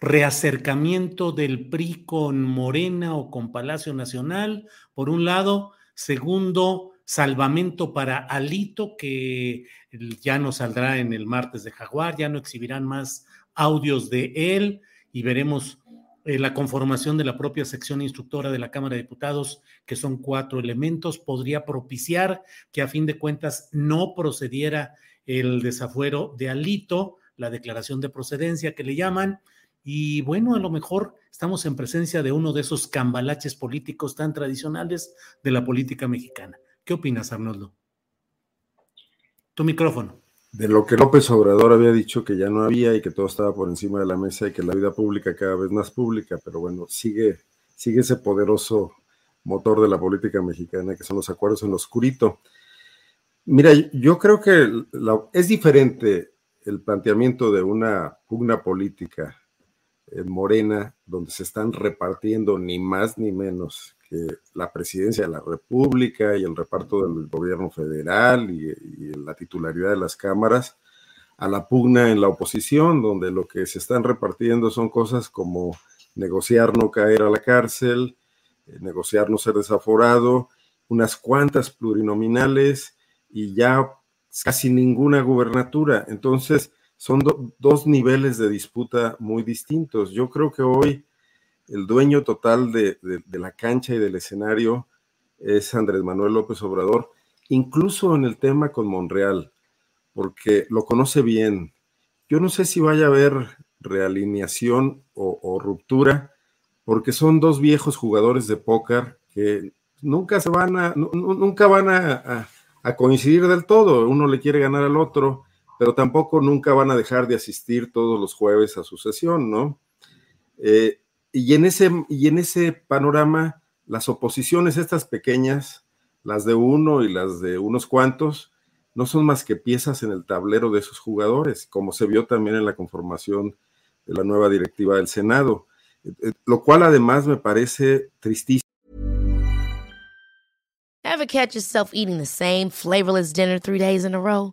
Reacercamiento del PRI con Morena o con Palacio Nacional, por un lado. Segundo, salvamento para Alito, que ya no saldrá en el martes de Jaguar, ya no exhibirán más audios de él y veremos eh, la conformación de la propia sección instructora de la Cámara de Diputados, que son cuatro elementos, podría propiciar que a fin de cuentas no procediera el desafuero de Alito, la declaración de procedencia que le llaman, y bueno, a lo mejor estamos en presencia de uno de esos cambalaches políticos tan tradicionales de la política mexicana. ¿Qué opinas, Arnoldo? Tu micrófono. De lo que López Obrador había dicho que ya no había y que todo estaba por encima de la mesa y que la vida pública cada vez más pública, pero bueno, sigue, sigue ese poderoso motor de la política mexicana que son los acuerdos en lo oscurito. Mira, yo creo que es diferente el planteamiento de una pugna política en Morena, donde se están repartiendo ni más ni menos que la presidencia de la República y el reparto del gobierno federal y, la titularidad de las cámaras, a la pugna en la oposición, donde lo que se están repartiendo son cosas como negociar no caer a la cárcel, eh, negociar no ser desaforado, unas cuantas plurinominales y ya casi ninguna gubernatura. Entonces, son dos niveles de disputa muy distintos. Yo creo que hoy el dueño total de, la cancha y del escenario es Andrés Manuel López Obrador, incluso en el tema con Monreal, porque lo conoce bien. Yo no sé si vaya a haber realineación o, ruptura, porque son dos viejos jugadores de póker que nunca se van a, nunca van a coincidir del todo. Uno le quiere ganar al otro pero tampoco nunca van a dejar de asistir todos los jueves a su sesión, ¿no? Eh, y, en ese, y en ese panorama, las oposiciones, estas pequeñas, las de uno y las de unos cuantos, no son más que piezas en el tablero de esos jugadores, como se vio también en la conformación de la nueva directiva del Senado, eh, eh, lo cual además me parece tristísimo. Ever catch yourself eating the same flavorless dinner three days in a row?